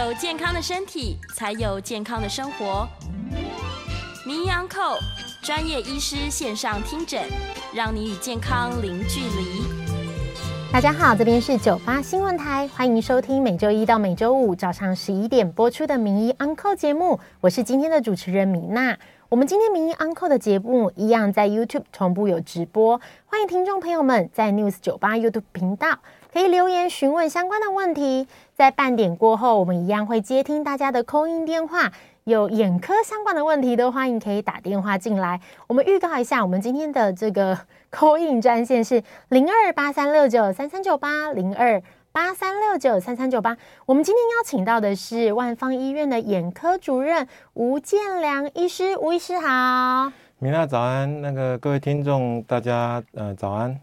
有健康的身体，才有健康的生活。名医安扣专业医师线上听诊，让你与健康零距离。大家好，这边是九八新闻台，欢迎收听每周一到每周五早上十一点播出的名医安扣节目。我是今天的主持人米娜。我们今天名医 uncle 的节目一样在 YouTube 同步有直播，欢迎听众朋友们在 News 九八 YouTube 频道可以留言询问相关的问题。在半点过后，我们一样会接听大家的 call in 电话，有眼科相关的问题都欢迎可以打电话进来。我们预告一下，我们今天的这个 call in 专线是零二八三六九三三九八零二八三六九三三九八。我们今天邀请到的是万方医院的眼科主任吴建良医师，吴医师好。米娜早安，那个各位听众大家呃早安。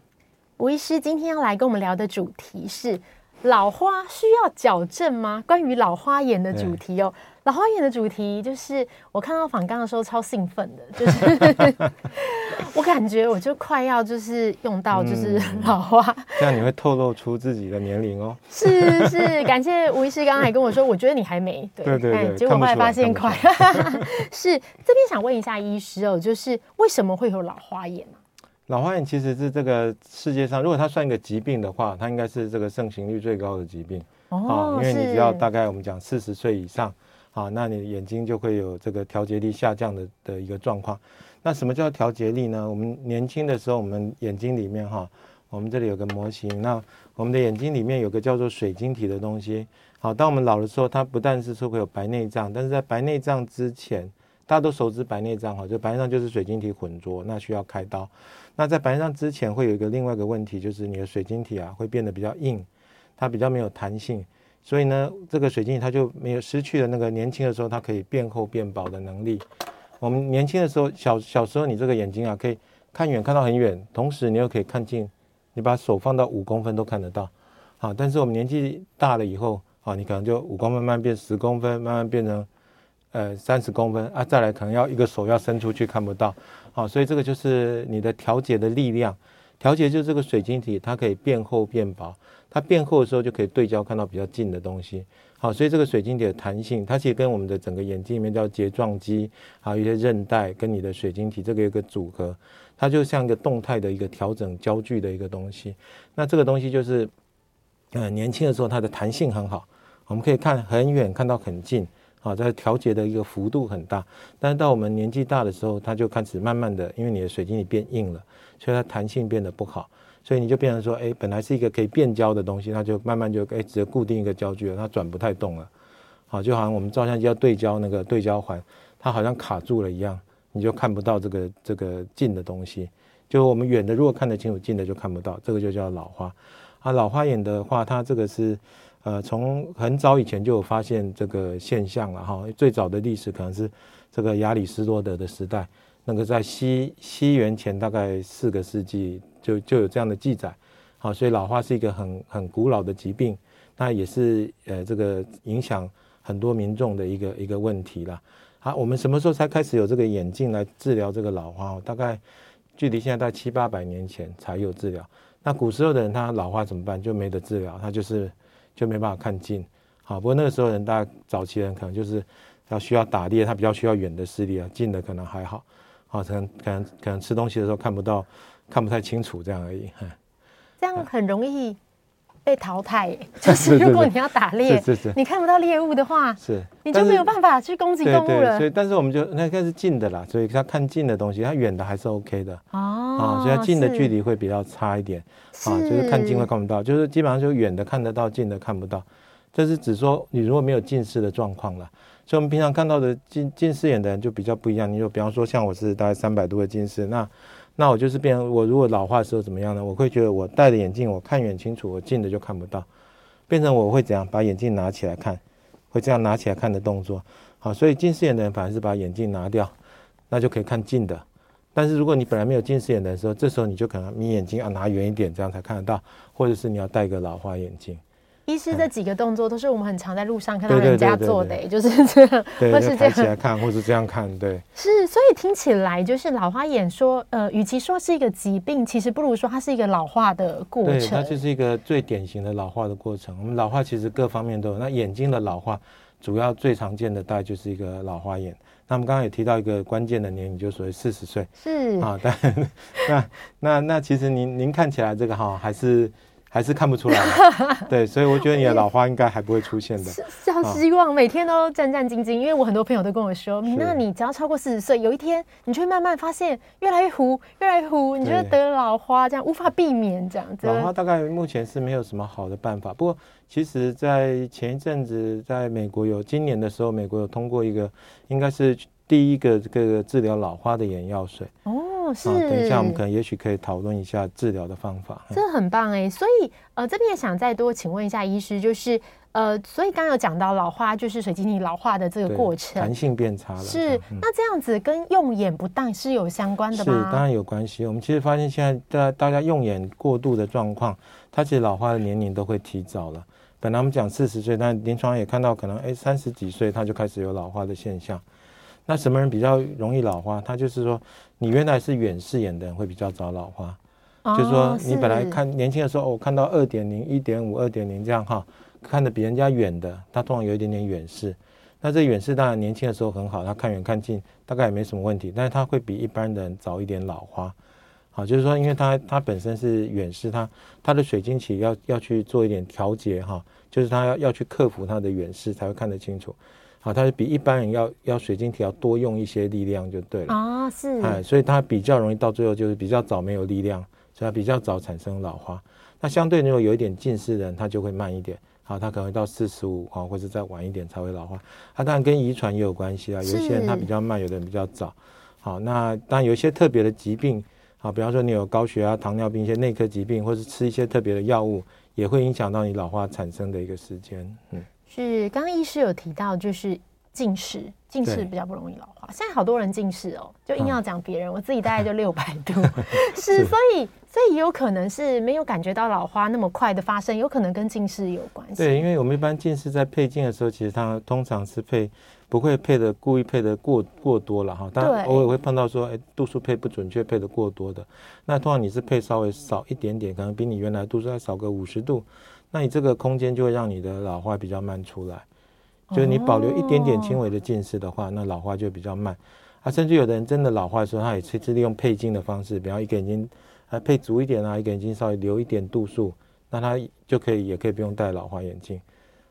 吴医师今天要来跟我们聊的主题是。老花需要矫正吗？关于老花眼的主题哦，老花眼的主题就是我看到访纲的时候超兴奋的，就是 我感觉我就快要就是用到就是老花，嗯、这样你会透露出自己的年龄哦。是是，感谢吴医师刚刚还跟我说，我觉得你还没对对对，对，结果后来发现快。是这边想问一下医师哦，就是为什么会有老花眼呢？老花眼其实是这个世界上，如果它算一个疾病的话，它应该是这个盛行率最高的疾病哦，啊，因为你只要大概我们讲四十岁以上，啊，那你的眼睛就会有这个调节力下降的的一个状况。那什么叫调节力呢？我们年轻的时候，我们眼睛里面哈，我们这里有个模型，那我们的眼睛里面有个叫做水晶体的东西。好，当我们老的时候，它不但是说会有白内障，但是在白内障之前，大家都熟知白内障哈，就白内障就是水晶体混浊，那需要开刀。那在白内障之前会有一个另外一个问题，就是你的水晶体啊会变得比较硬，它比较没有弹性，所以呢，这个水晶体它就没有失去了那个年轻的时候它可以变厚变薄的能力。我们年轻的时候，小小时候你这个眼睛啊可以看远看到很远，同时你又可以看近，你把手放到五公分都看得到。好，但是我们年纪大了以后，啊，你可能就五公分慢慢变十公分，慢慢变成。呃，三十公分啊，再来可能要一个手要伸出去看不到，好，所以这个就是你的调节的力量，调节就是这个水晶体它可以变厚变薄，它变厚的时候就可以对焦看到比较近的东西，好，所以这个水晶体的弹性，它其实跟我们的整个眼睛里面叫睫状肌，还有一些韧带跟你的水晶体这个有一个组合，它就像一个动态的一个调整焦距的一个东西，那这个东西就是，呃，年轻的时候它的弹性很好，我们可以看很远看到很近。啊，在调节的一个幅度很大，但是到我们年纪大的时候，它就开始慢慢的，因为你的水晶体变硬了，所以它弹性变得不好，所以你就变成说，哎，本来是一个可以变焦的东西，它就慢慢就哎，只固定一个焦距了，它转不太动了。好，就好像我们照相机要对焦那个对焦环，它好像卡住了一样，你就看不到这个这个近的东西。就我们远的如果看得清楚，近的就看不到，这个就叫老花。啊，老花眼的话，它这个是。呃，从很早以前就有发现这个现象了哈。最早的历史可能是这个亚里士多德的时代，那个在西西元前大概四个世纪就就有这样的记载。好，所以老化是一个很很古老的疾病，那也是呃这个影响很多民众的一个一个问题了。好，我们什么时候才开始有这个眼镜来治疗这个老花？大概距离现在大概七八百年前才有治疗。那古时候的人他老化怎么办？就没得治疗，他就是。就没办法看近，好，不过那个时候人，大早期人可能就是要需要打猎，他比较需要远的视力啊，近的可能还好，好，可能可能可能吃东西的时候看不到，看不太清楚这样而已。这样很容易被淘汰，就是如果你要打猎，是是是，你看不到猎物的话，是你就没有办法去攻击动物了。所以，但是我们就那个是近的啦，所以它看近的东西，它远的还是 OK 的哦，啊，所以它近的距离会比较差一点。啊，就是看近会看不到，就是基本上就远的看得到，近的看不到。这是只说你如果没有近视的状况了。所以我们平常看到的近近视眼的人就比较不一样。你就比方说像我是大概三百度的近视，那那我就是变成我如果老化的时候怎么样呢？我会觉得我戴着眼镜我看远清楚，我近的就看不到，变成我会怎样把眼镜拿起来看，会这样拿起来看的动作。好，所以近视眼的人反而是把眼镜拿掉，那就可以看近的。但是如果你本来没有近视眼的时候，这时候你就可能眯眼睛要拿远一点，这样才看得到，或者是你要戴个老花眼镜。医师这几个动作都是我们很常在路上看到人家做的，就是这样，对，或是抬起来看，或是这样看，对。是，所以听起来就是老花眼说，呃，与其说是一个疾病，其实不如说它是一个老化的过程。对，它就是一个最典型的老化的过程。我们老化其实各方面都有，那眼睛的老化，主要最常见的大概就是一个老花眼。那我们刚刚也提到一个关键的年龄，就所谓四十岁。是啊，但 那那那其实您您看起来这个哈还是。还是看不出来，对，所以我觉得你的老花应该还不会出现的。是要希望每天都战战兢兢，因为我很多朋友都跟我说，米娜，你只要超过四十岁，有一天你就会慢慢发现越来越糊，越来越糊，你就会得老花，这样无法避免这样子。老花大概目前是没有什么好的办法，不过其实，在前一阵子，在美国有今年的时候，美国有通过一个，应该是第一个这个治疗老花的眼药水。哦。是，等一下，我们可能也许可以讨论一下治疗的方法。这很棒哎，所以呃，这边也想再多请问一下医师，就是呃，所以刚刚有讲到老花就是水晶体老化的这个过程，弹性变差了。是，嗯、那这样子跟用眼不当是有相关的吗？是，当然有关系。我们其实发现现在大大家用眼过度的状况，它其实老化的年龄都会提早了。本来我们讲四十岁，但临床也看到可能哎三十几岁他就开始有老化的现象。那什么人比较容易老花？他就是说，你原来是远视眼的人会比较早老花，哦、就是说你本来看年轻的时候，我、哦、看到二点零、一点五、二点零这样哈，看得比人家远的，他通常有一点点远视。那这远视当然年轻的时候很好，他看远看近大概也没什么问题，但是他会比一般人早一点老花。好，就是说，因为他他本身是远视，他他的水晶体要要去做一点调节哈，就是他要要去克服他的远视才会看得清楚。好，它是比一般人要要水晶体要多用一些力量就对了啊，是，哎，所以它比较容易到最后就是比较早没有力量，所以它比较早产生老花。那相对如果有一点近视的人，他就会慢一点，好，他可能会到四十五啊，或者再晚一点才会老花。它当然跟遗传也有关系啊，有一些人他比较慢，有的人比较早。好，那当然有一些特别的疾病，好，比方说你有高血压、糖尿病一些内科疾病，或是吃一些特别的药物，也会影响到你老化产生的一个时间，嗯。是，刚刚医师有提到，就是近视，近视比较不容易老化。现在好多人近视哦，就硬要讲别人，嗯、我自己大概就六百 度。是，所以所以也有可能是没有感觉到老花那么快的发生，有可能跟近视有关系。对，因为我们一般近视在配镜的时候，其实它通常是配不会配的故意配的过过多了哈，但偶尔会碰到说，哎，度数配不准确，配的过多的。那通常你是配稍微少一点点，可能比你原来度数再少个五十度。那你这个空间就会让你的老花比较慢出来，就是你保留一点点轻微的近视的话，那老花就比较慢。啊，甚至有的人真的老化的时候，他也是利用配镜的方式，比方一个眼睛啊配足一点啊，一个眼睛稍微留一点度数，那他就可以也可以不用戴老花眼镜。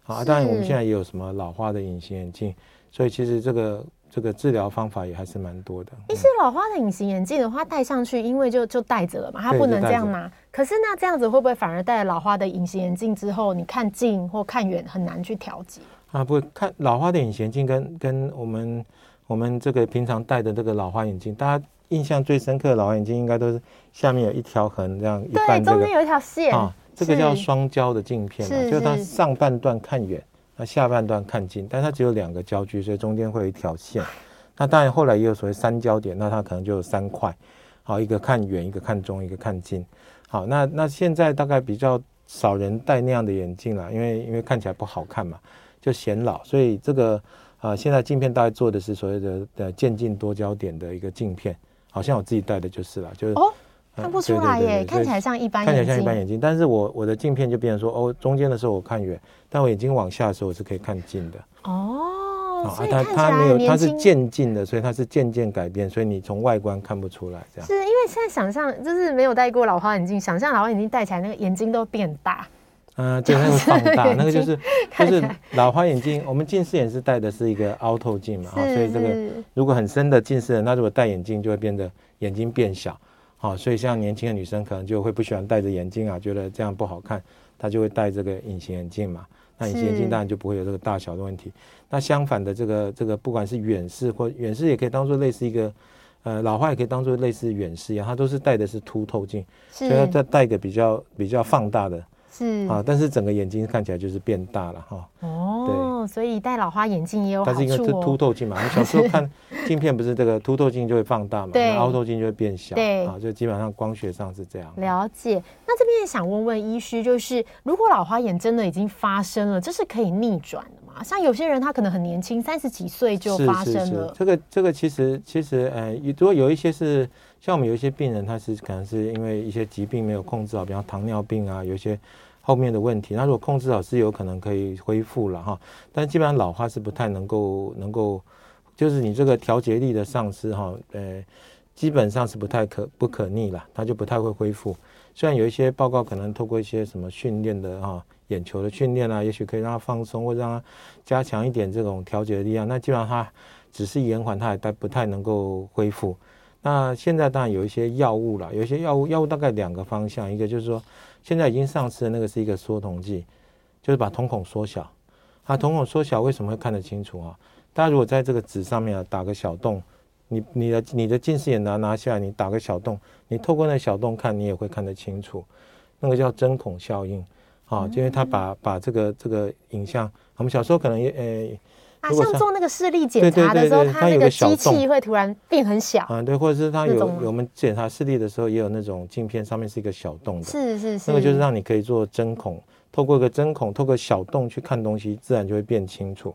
好，啊，当然我们现在也有什么老花的隐形眼镜，所以其实这个。这个治疗方法也还是蛮多的。一些老花的隐形眼镜的话，戴上去，因为就就戴着了嘛，它不能这样拿。可是那这样子会不会反而戴了老花的隐形眼镜之后，你看近或看远很难去调节？啊，不会，看老花的隐形眼镜跟跟我们我们这个平常戴的这个老花眼镜，大家印象最深刻的老花眼镜应该都是下面有一条横这样一半，对，中间有一条线啊，这个叫双焦的镜片，是就是它上半段看远。那下半段看近，但它只有两个焦距，所以中间会有一条线。那当然后来也有所谓三焦点，那它可能就有三块，好，一个看远，一个看中，一个看近。好，那那现在大概比较少人戴那样的眼镜了，因为因为看起来不好看嘛，就显老。所以这个啊、呃，现在镜片大概做的是所谓的的渐进多焦点的一个镜片，好像我自己戴的就是了，就是。看不出来耶，看起来像一般看起来像一般眼镜，但是我我的镜片就变成说，哦，中间的时候我看远，但我眼睛往下的时候我是可以看近的。哦，所以它它没有，它是渐进的，所以它是渐渐改变，所以你从外观看不出来这样。是因为现在想象就是没有戴过老花眼镜，想象老花眼镜戴起来那个眼睛都变大。嗯、呃，对，那个放大，那个就是就是老花眼镜。我们近视眼是戴的是一个凹透镜嘛，所以这个如果很深的近视人，那如果戴眼镜就会变得眼睛变小。好，所以像年轻的女生可能就会不喜欢戴着眼镜啊，觉得这样不好看，她就会戴这个隐形眼镜嘛。那隐形眼镜当然就不会有这个大小的问题。那相反的，这个这个不管是远视或远视，也可以当做类似一个，呃，老花也可以当做类似远视一样，它都是戴的是凸透镜，所以它再戴一个比较比较放大的。是啊，但是整个眼睛看起来就是变大了哈。哦，对，所以戴老花眼镜也有好处哦。但是因为是凸透镜嘛，你小时候看镜片不是这个 凸透镜就会放大嘛，对，凹透镜就会变小。对啊，就基本上光学上是这样。了解。那这边也想问问医师，就是如果老花眼真的已经发生了，这是可以逆转的吗？像有些人他可能很年轻，三十几岁就发生了。是是是，这个这个其实其实呃，如果有一些是像我们有一些病人，他是可能是因为一些疾病没有控制好，比方糖尿病啊，有一些。后面的问题。那如果控制好，是有可能可以恢复了哈。但基本上老化是不太能够能够，就是你这个调节力的丧失哈，呃，基本上是不太可不可逆了，它就不太会恢复。虽然有一些报告可能透过一些什么训练的哈，眼球的训练啊，也许可以让它放松，或让它加强一点这种调节力量。那基本上它只是延缓，它还不太能够恢复。那现在当然有一些药物了，有一些药物，药物大概两个方向，一个就是说现在已经上市的那个是一个缩瞳剂，就是把瞳孔缩小。它瞳孔缩小为什么会看得清楚啊？大家如果在这个纸上面啊打个小洞，你你的你的近视眼拿拿下来，你打个小洞，你透过那小洞看，你也会看得清楚。那个叫针孔效应啊，因为它把把这个这个影像，我们小时候可能也诶。啊，像做那个视力检查的时候，它那个机器会突然变很小。啊，对，或者是它有有我们检查视力的时候，也有那种镜片上面是一个小洞的。是是是。那个就是让你可以做针孔，透过一个针孔，透过小洞去看东西，自然就会变清楚。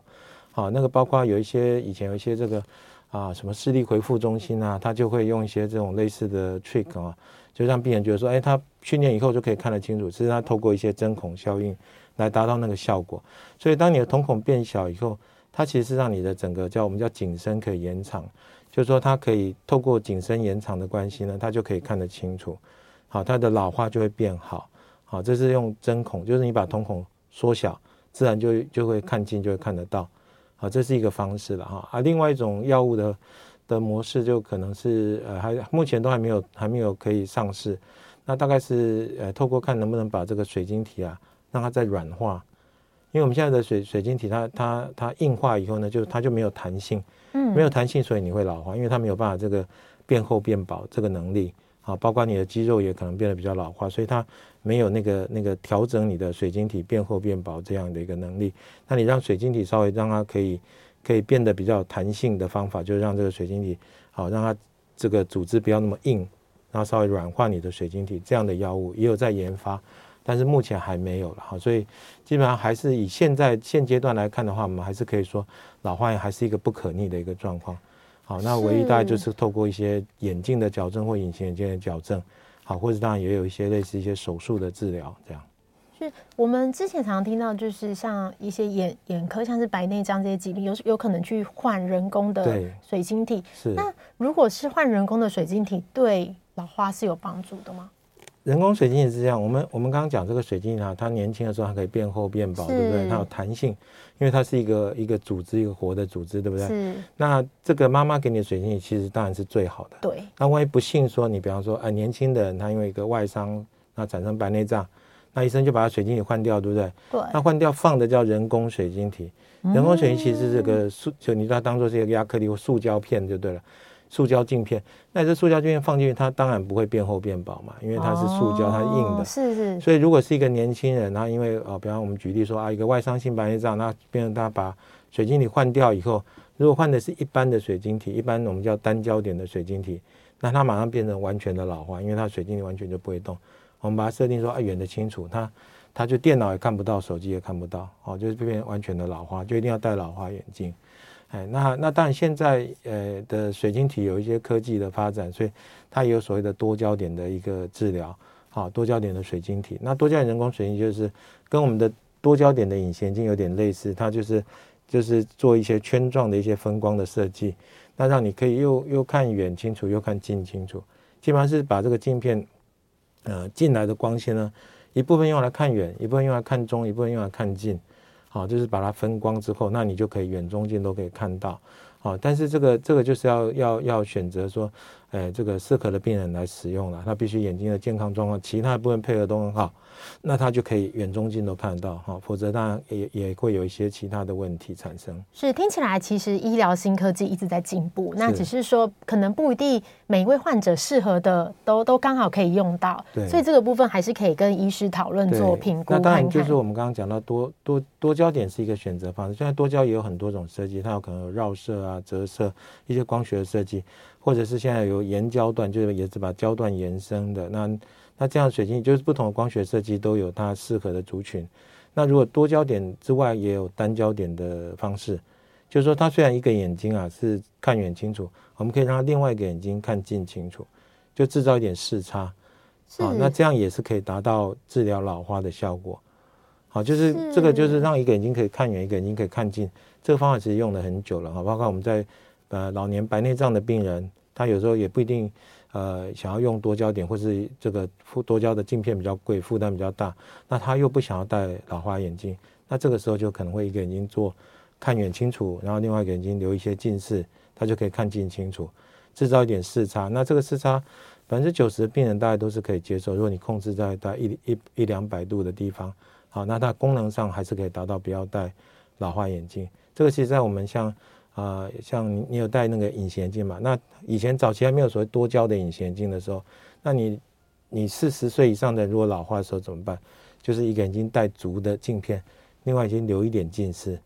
好，那个包括有一些以前有一些这个啊什么视力回复中心啊，它就会用一些这种类似的 trick 啊，就让病人觉得说，哎，他训练以后就可以看得清楚。其实他透过一些针孔效应来达到那个效果。所以当你的瞳孔变小以后，它其实是让你的整个叫我们叫景深可以延长，就是说它可以透过景深延长的关系呢，它就可以看得清楚，好，它的老化就会变好，好，这是用针孔，就是你把瞳孔缩小，自然就就会看近，就会看得到，好，这是一个方式了哈，啊，另外一种药物的的模式就可能是呃还目前都还没有还没有可以上市，那大概是呃透过看能不能把这个水晶体啊让它再软化。因为我们现在的水水晶体它，它它它硬化以后呢，就它就没有弹性，嗯，没有弹性，所以你会老化，因为它没有办法这个变厚变薄这个能力啊，包括你的肌肉也可能变得比较老化，所以它没有那个那个调整你的水晶体变厚变薄这样的一个能力。那你让水晶体稍微让它可以可以变得比较弹性的方法，就是让这个水晶体好让它这个组织不要那么硬，然后稍微软化你的水晶体，这样的药物也有在研发。但是目前还没有了哈，所以基本上还是以现在现阶段来看的话，我们还是可以说老花眼还是一个不可逆的一个状况。好，那唯一大概就是透过一些眼镜的矫正或隐形眼镜的矫正，好，或者当然也有一些类似一些手术的治疗这样。是我们之前常常听到，就是像一些眼眼科，像是白内障这些疾病，有有可能去换人工的水晶体。是。那如果是换人工的水晶体，对老花是有帮助的吗？人工水晶也是这样，我们我们刚刚讲这个水晶啊，它年轻的时候它可以变厚变薄，对不对？它有弹性，因为它是一个一个组织，一个活的组织，对不对？是。那这个妈妈给你的水晶体其实当然是最好的。对。那万一不幸说你比方说，哎，年轻的人他因为一个外伤，那产生白内障，那医生就把他水晶体换掉，对不对？对。那换掉放的叫人工水晶体，人工水晶其实是这个塑，就你把它当做是一个亚克力或塑胶片就对了。塑胶镜片，那这塑胶镜片放进去，它当然不会变厚变薄嘛，因为它是塑胶，它硬的。哦、是是。所以如果是一个年轻人，他因为啊、哦，比方我们举例说啊，一个外伤性白内障，那变成他把水晶体换掉以后，如果换的是一般的水晶体，一般我们叫单焦点的水晶体，那它马上变成完全的老化，因为它水晶体完全就不会动。我们把它设定说啊，远的清楚，它它就电脑也看不到，手机也看不到，哦，就是变成完全的老化，就一定要戴老花眼镜。哎，那那当然，现在呃的水晶体有一些科技的发展，所以它也有所谓的多焦点的一个治疗，好，多焦点的水晶体。那多焦点人工水晶就是跟我们的多焦点的隐形眼镜有点类似，它就是就是做一些圈状的一些分光的设计，那让你可以又又看远清楚，又看近清楚。基本上是把这个镜片呃进来的光线呢，一部分用来看远，一部分用来看中，一部分用来看近。好，就是把它分光之后，那你就可以远中近都可以看到。好，但是这个这个就是要要要选择说，呃，这个适合的病人来使用了，他必须眼睛的健康状况，其他部分配合都很好。那它就可以远中近都看到哈，否则当然也也会有一些其他的问题产生。是，听起来其实医疗新科技一直在进步，那只是说可能不一定每一位患者适合的都都刚好可以用到。对，所以这个部分还是可以跟医师讨论做评估。那当然就是我们刚刚讲到多多多焦点是一个选择方式，现在多焦也有很多种设计，它有可能有绕射啊、折射一些光学的设计，或者是现在有延焦段，就是也是把焦段延伸的那。那这样水晶就是不同的光学设计都有它适合的族群。那如果多焦点之外也有单焦点的方式，就是说它虽然一个眼睛啊是看远清楚，我们可以让它另外一个眼睛看近清楚，就制造一点视差。啊，那这样也是可以达到治疗老花的效果。好，就是这个就是让一个眼睛可以看远，一个眼睛可以看近。这个方法其实用了很久了哈，包括我们在呃老年白内障的病人，他有时候也不一定呃想要用多焦点，或是这个多焦的镜片比较贵，负担比较大，那他又不想要戴老花眼镜，那这个时候就可能会一个眼睛做看远清楚，然后另外一个眼睛留一些近视，他就可以看近清楚，制造一点视差。那这个视差百分之九十的病人大概都是可以接受，如果你控制在大概一一一两百度的地方，好，那它功能上还是可以达到不要戴老花眼镜。这个其实，在我们像啊、像你你有戴那个隐形眼镜嘛？那以前早期还没有所谓多焦的隐形眼镜的时候，那你你四十岁以上的如果老花的时候怎么办？就是一个眼睛戴足的镜片，另外眼睛留一点近视，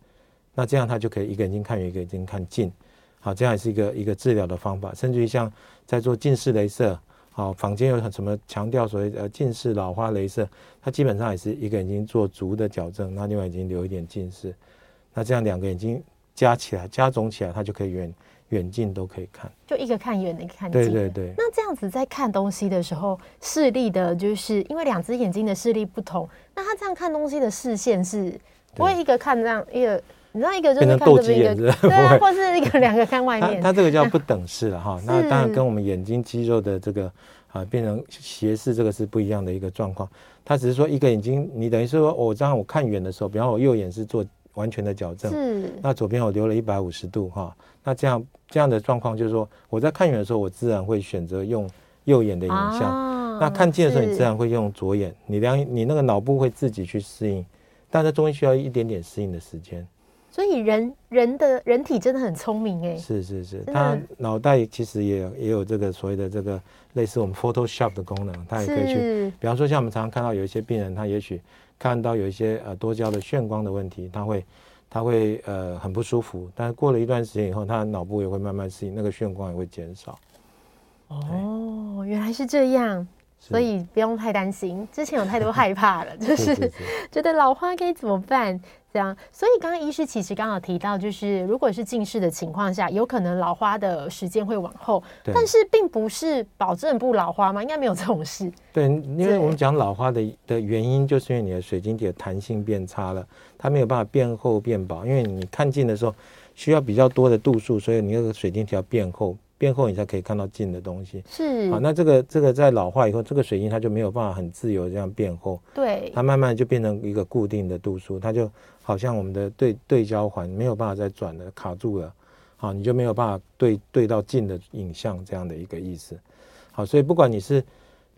那这样他就可以一个眼睛看远，一个眼睛看近，好，这样也是一个一个治疗的方法。甚至于像在做近视雷射，好，坊间有很什么强调所谓呃近视老花雷射，它基本上也是一个眼睛做足的矫正，那另外眼睛留一点近视。那这样两个眼睛加起来加总起来，它就可以远远近都可以看，就一个看远的，一个看近。对对对。那这样子在看东西的时候，视力的就是因为两只眼睛的视力不同，那他这样看东西的视线是不会一个看这样，一个你知道一个就是看这边一个，对啊，或是一个两个看外面。它这个叫 不等式了哈。那当然跟我们眼睛肌肉的这个啊变成斜视这个是不一样的一个状况。它只是说一个眼睛，你等于是说我这样我看远的时候，比方我右眼是做。完全的矫正，是。那左边我留了一百五十度哈，那这样这样的状况就是说，我在看远的时候，我自然会选择用右眼的影像，啊、那看近的时候，你自然会用左眼，你两你那个脑部会自己去适应，但是中间需要一点点适应的时间。所以人人的人体真的很聪明哎，是是是，他脑袋其实也也有这个所谓的这个类似我们 Photoshop 的功能，他也可以去，比方说像我们常常看到有一些病人，他也许看到有一些呃多焦的眩光的问题，他会他会呃很不舒服，但是过了一段时间以后，他的脑部也会慢慢适应，那个眩光也会减少。哦，原来是这样。所以不用太担心，之前有太多害怕了，就是觉得老花该怎么办这样。所以刚刚医师其实刚好提到，就是如果是近视的情况下，有可能老花的时间会往后，但是并不是保证不老花吗？应该没有这种事。对，因为我们讲老花的的原因，就是因为你的水晶体的弹性变差了，它没有办法变厚变薄。因为你看近的时候需要比较多的度数，所以你那个水晶体要变厚。变厚，你才可以看到近的东西。是，好，那这个这个在老化以后，这个水晶它就没有办法很自由这样变厚。对，它慢慢就变成一个固定的度数，它就好像我们的对对焦环没有办法再转了，卡住了。好，你就没有办法对对到近的影像这样的一个意思。好，所以不管你是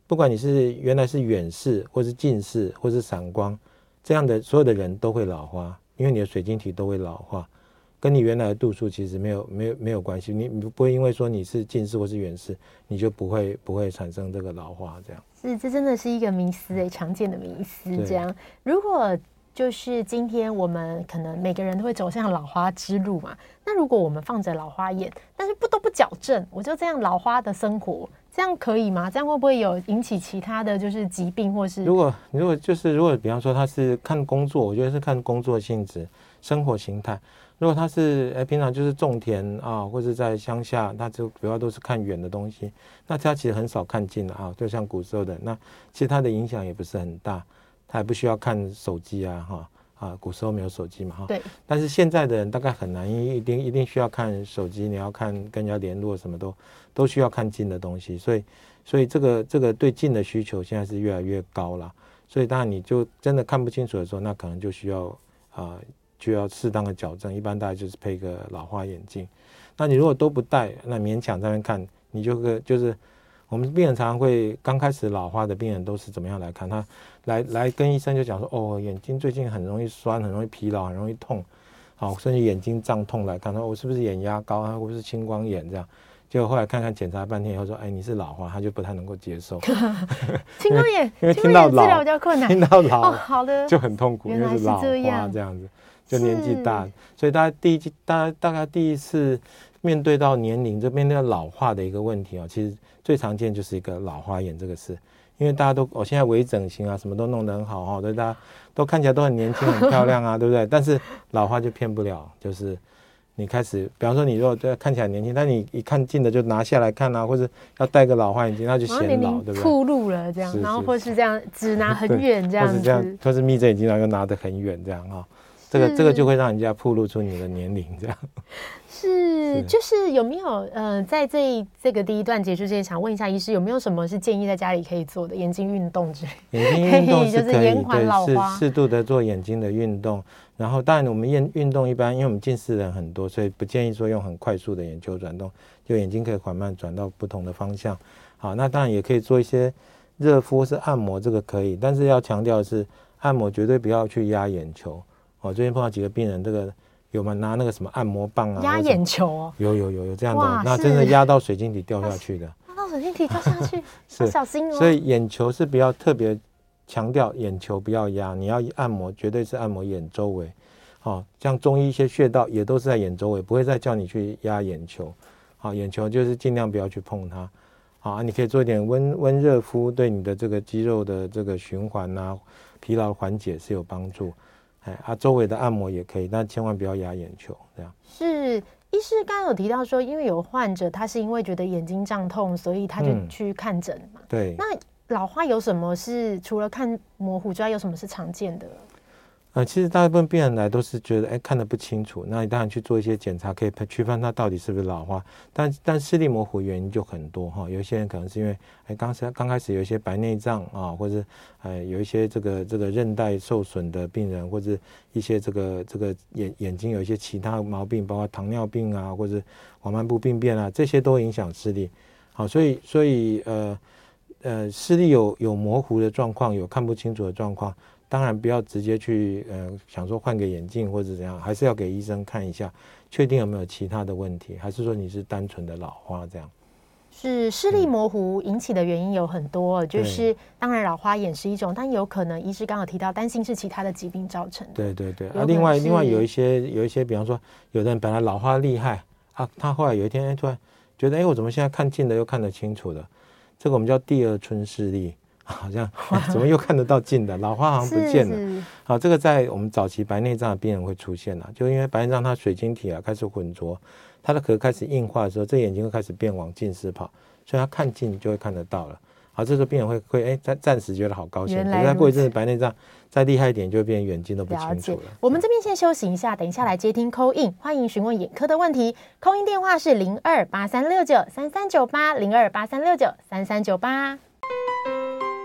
不管你是原来是远视，或是近视，或是散光这样的，所有的人都会老花，因为你的水晶体都会老化。跟你原来的度数其实没有没有没有关系，你你不会因为说你是近视或是远视，你就不会不会产生这个老化这样。是，这真的是一个迷思诶，常见的迷思这样。如果就是今天我们可能每个人都会走向老花之路嘛，那如果我们放着老花眼，但是不都不矫正，我就这样老花的生活，这样可以吗？这样会不会有引起其他的就是疾病或是？如果如果就是如果比方说他是看工作，我觉得是看工作性质、生活形态。如果他是哎，平常就是种田啊，或者在乡下，他就主要都是看远的东西，那他其实很少看近的啊。就像古时候的那，其实他的影响也不是很大，他也不需要看手机啊，哈啊，古时候没有手机嘛，哈。对。但是现在的人大概很难，因为一定一定需要看手机，你要看跟人家联络什么都都需要看近的东西，所以所以这个这个对近的需求现在是越来越高了。所以当然你就真的看不清楚的时候，那可能就需要啊。就要适当的矫正，一般大概就是配个老花眼镜。那你如果都不戴，那勉强在那边看，你就个就是我们病人常常会刚开始老花的病人都是怎么样来看？他来来跟医生就讲说，哦，眼睛最近很容易酸，很容易疲劳，很容易痛，好，甚至眼睛胀痛来看，他说我是不是眼压高啊，我是青光眼这样？结果后来看看检查半天以后说，哎，你是老花，他就不太能够接受。青光眼，因为听到老治疗比较困难，听到老哦，好的，就很痛苦，因为是老花这样子。就年纪大，所以大家第一，大家大概第一次面对到年龄这边那个老化的一个问题哦，其实最常见就是一个老花眼这个事，因为大家都我、哦、现在微整形啊，什么都弄得很好哈，对大家都看起来都很年轻很漂亮啊，对不对？但是老花就骗不了，就是你开始，比方说你如果看起来年轻，但你一看近的就拿下来看啊，或者要戴个老花眼镜，那就显老，对不对？暴露了这样，然后或是这样只拿很远这样 子，或是这样，或是眯着眼睛然后又拿得很远这样哈。这个这个就会让人家暴露出你的年龄，这样 是，就是有没有呃，在这这个第一段结束之前，想问一下医师，有没有什么是建议在家里可以做的眼睛运动之类？眼睛运动 是可以，延缓老花，适度的做眼睛的运动。然后当然我们运运动一般，因为我们近视人很多，所以不建议说用很快速的眼球转动，就眼睛可以缓慢转到不同的方向。好，那当然也可以做一些热敷或是按摩，这个可以，但是要强调的是按摩绝对不要去压眼球。哦，最近碰到几个病人，这个有吗？拿那个什么按摩棒啊，压眼球哦，有有有有这样的，那真的压到水晶体掉下去的，压到水晶体掉下去，是小心哦。所以眼球是比较特别强调，眼球不要压，你要按摩，绝对是按摩眼周围。好，像中医一些穴道也都是在眼周围，不会再叫你去压眼球。好，眼球就是尽量不要去碰它。好，你可以做一点温温热敷，对你的这个肌肉的这个循环啊、疲劳缓解是有帮助。哎，啊，周围的按摩也可以，但千万不要压眼球，这样。是，医师刚刚有提到说，因为有患者他是因为觉得眼睛胀痛，所以他就去看诊嘛。嗯、对。那老花有什么是除了看模糊之外，有什么是常见的？呃，其实大部分病人来都是觉得，哎，看得不清楚。那你当然去做一些检查，可以区分它到底是不是老花。但但视力模糊原因就很多哈，有些人可能是因为，哎，刚才刚开始有一些白内障啊，或者，哎，有一些这个这个韧带受损的病人，或者一些这个这个眼眼睛有一些其他毛病，包括糖尿病啊，或者黄斑部病变啊，这些都影响视力。好，所以所以呃呃，视力有有模糊的状况，有看不清楚的状况。当然不要直接去呃想说换个眼镜或者怎样，还是要给医生看一下，确定有没有其他的问题，还是说你是单纯的老花这样？是视力模糊引起的原因有很多，嗯、就是当然老花眼是一种，但有可能医师刚刚有提到担心是其他的疾病造成的。对对对，啊，另外另外有一些有一些，比方说有的人本来老花厉害啊，他后来有一天哎突然觉得哎我怎么现在看近的又看得清楚了？这个我们叫第二春视力。好像 怎么又看得到近的老花好像不见了。好，这个在我们早期白内障的病人会出现了，就因为白内障它水晶体啊开始混浊，它的壳开始硬化的时候，这眼睛会开始变往近视跑，所以它看近就会看得到了。好，这时候病人会会哎暂暂时觉得好高兴，可是再过一阵子白内障再厉害一点，就会变远近都不清楚了。了我们这边先休息一下，等一下来接听 call in，欢迎询问眼科的问题，call in 电话是零二八三六九三三九八零二八三六九三三九八。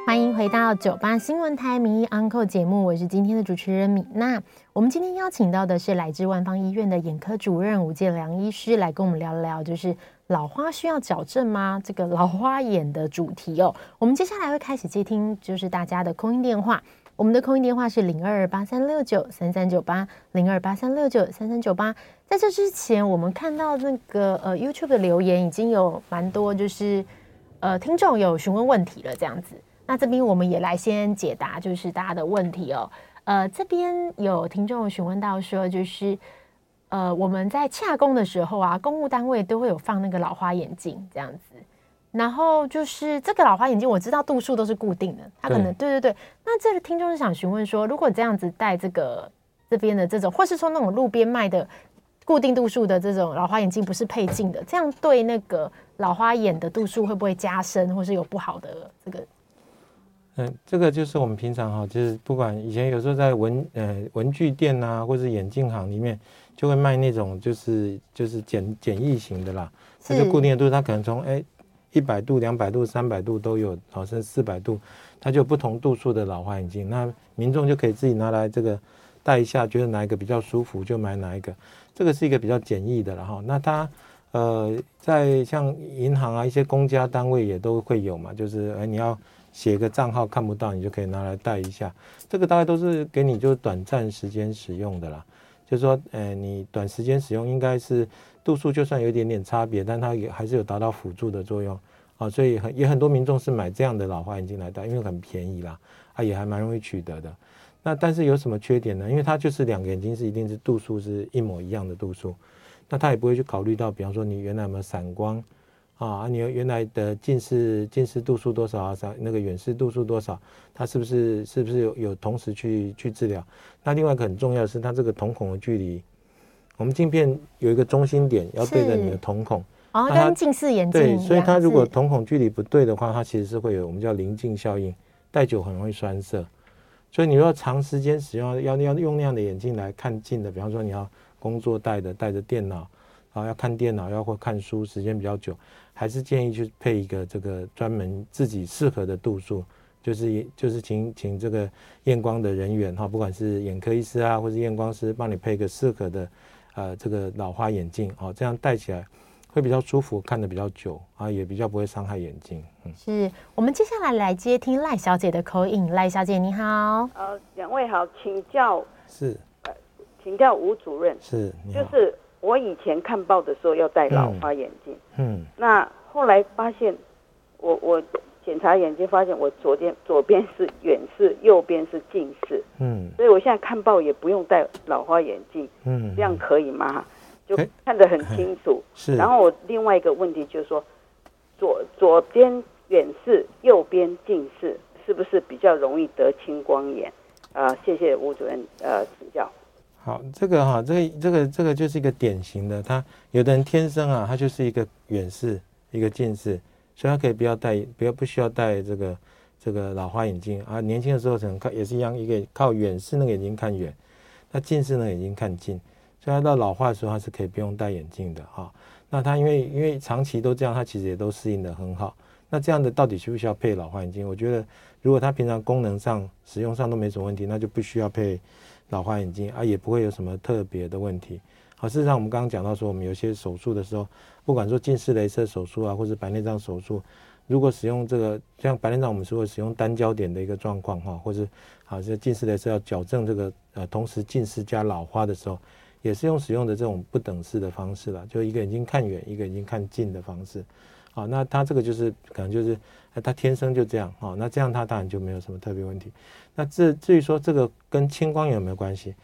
欢迎回到九八新闻台名医 Uncle 节目，我是今天的主持人米娜。我们今天邀请到的是来自万芳医院的眼科主任吴建良医师，来跟我们聊聊，就是老花需要矫正吗？这个老花眼的主题哦。我们接下来会开始接听，就是大家的空音电话。我们的空音电话是零二八三六九三三九八零二八三六九三三九八。在这之前，我们看到那个呃 YouTube 的留言已经有蛮多，就是呃听众有询问问题了，这样子。那这边我们也来先解答，就是大家的问题哦。呃，这边有听众询问到说，就是呃，我们在洽公的时候啊，公务单位都会有放那个老花眼镜这样子。然后就是这个老花眼镜，我知道度数都是固定的，它可能对对对。那这个听众是想询问说，如果这样子戴这个这边的这种，或是说那种路边卖的固定度数的这种老花眼镜，不是配镜的，这样对那个老花眼的度数会不会加深，或是有不好的这个？嗯，这个就是我们平常哈，就是不管以前有时候在文呃文具店啊，或者眼镜行里面，就会卖那种就是就是简简易型的啦，它就固定的度，它可能从哎一百度、两百度、三百度都有，好像四百度，它就有不同度数的老花眼镜，那民众就可以自己拿来这个戴一下，觉得哪一个比较舒服就买哪一个，这个是一个比较简易的了哈。那它呃在像银行啊一些公家单位也都会有嘛，就是哎你要。写个账号看不到，你就可以拿来戴一下。这个大概都是给你就是短暂时间使用的啦。就是说，呃，你短时间使用应该是度数就算有一点点差别，但它也还是有达到辅助的作用啊。所以很也很多民众是买这样的老花眼镜来戴，因为很便宜啦，啊也还蛮容易取得的。那但是有什么缺点呢？因为它就是两个眼睛是一定是度数是一模一样的度数，那它也不会去考虑到，比方说你原来有没有散光。啊，你原来的近视近视度数多少啊？啥那个远视度数多少？它是不是是不是有有同时去去治疗？那另外一个很重要的是，它这个瞳孔的距离我们镜片有一个中心点，要对着你的瞳孔。哦，跟近视眼镜对，所以它如果瞳孔距离不对的话，它其实是会有我们叫临近效应，戴久很容易酸涩。所以你如果长时间使用，要要用那样的眼镜来看近的，比方说你要工作戴的，戴着电脑，啊，要看电脑，要或看书，时间比较久，还是建议去配一个这个专门自己适合的度数，就是就是请请这个验光的人员哈，不管是眼科医师啊，或是验光师，帮你配一个适合的呃这个老花眼镜哦，这样戴起来。会比较舒服，看得比较久啊，也比较不会伤害眼睛。嗯，是我们接下来来接听赖小姐的 call in。赖小姐你好，呃，两位好，请教是，呃，请教吴主任是，就是我以前看报的时候要戴老花眼镜，嗯，嗯，那后来发现我我检查眼睛发现我左边左边是远视，右边是近视，嗯，所以我现在看报也不用戴老花眼镜，嗯，这样可以吗？就看得很清楚，是。然后我另外一个问题就是说，左左边远视，右边近视，是不是比较容易得青光眼？啊、呃，谢谢吴主任呃指教。好，这个哈，这个这个这个就是一个典型的，他有的人天生啊，他就是一个远视，一个近视，所以他可以不要戴，不要不需要戴这个这个老花眼镜啊。年轻的时候可能看也是一样，一个靠远视那个眼睛看远，那近视那个眼睛看近。所以他到老化的时候，他是可以不用戴眼镜的哈。那他因为因为长期都这样，他其实也都适应得很好。那这样的到底需不需要配老花眼镜？我觉得，如果他平常功能上、使用上都没什么问题，那就不需要配老花眼镜啊，也不会有什么特别的问题。好，事实上我们刚刚讲到说，我们有些手术的时候，不管说近视雷射手术啊，或者白内障手术，如果使用这个像白内障，我们是会使用单焦点的一个状况哈，或者好，这近视雷射要矫正这个呃同时近视加老花的时候。也是用使用的这种不等式的方式了，就一个眼睛看远，一个眼睛看近的方式，好，那它这个就是可能就是那他天生就这样，好，那这样他当然就没有什么特别问题。那至至于说这个跟青光眼有没有关系？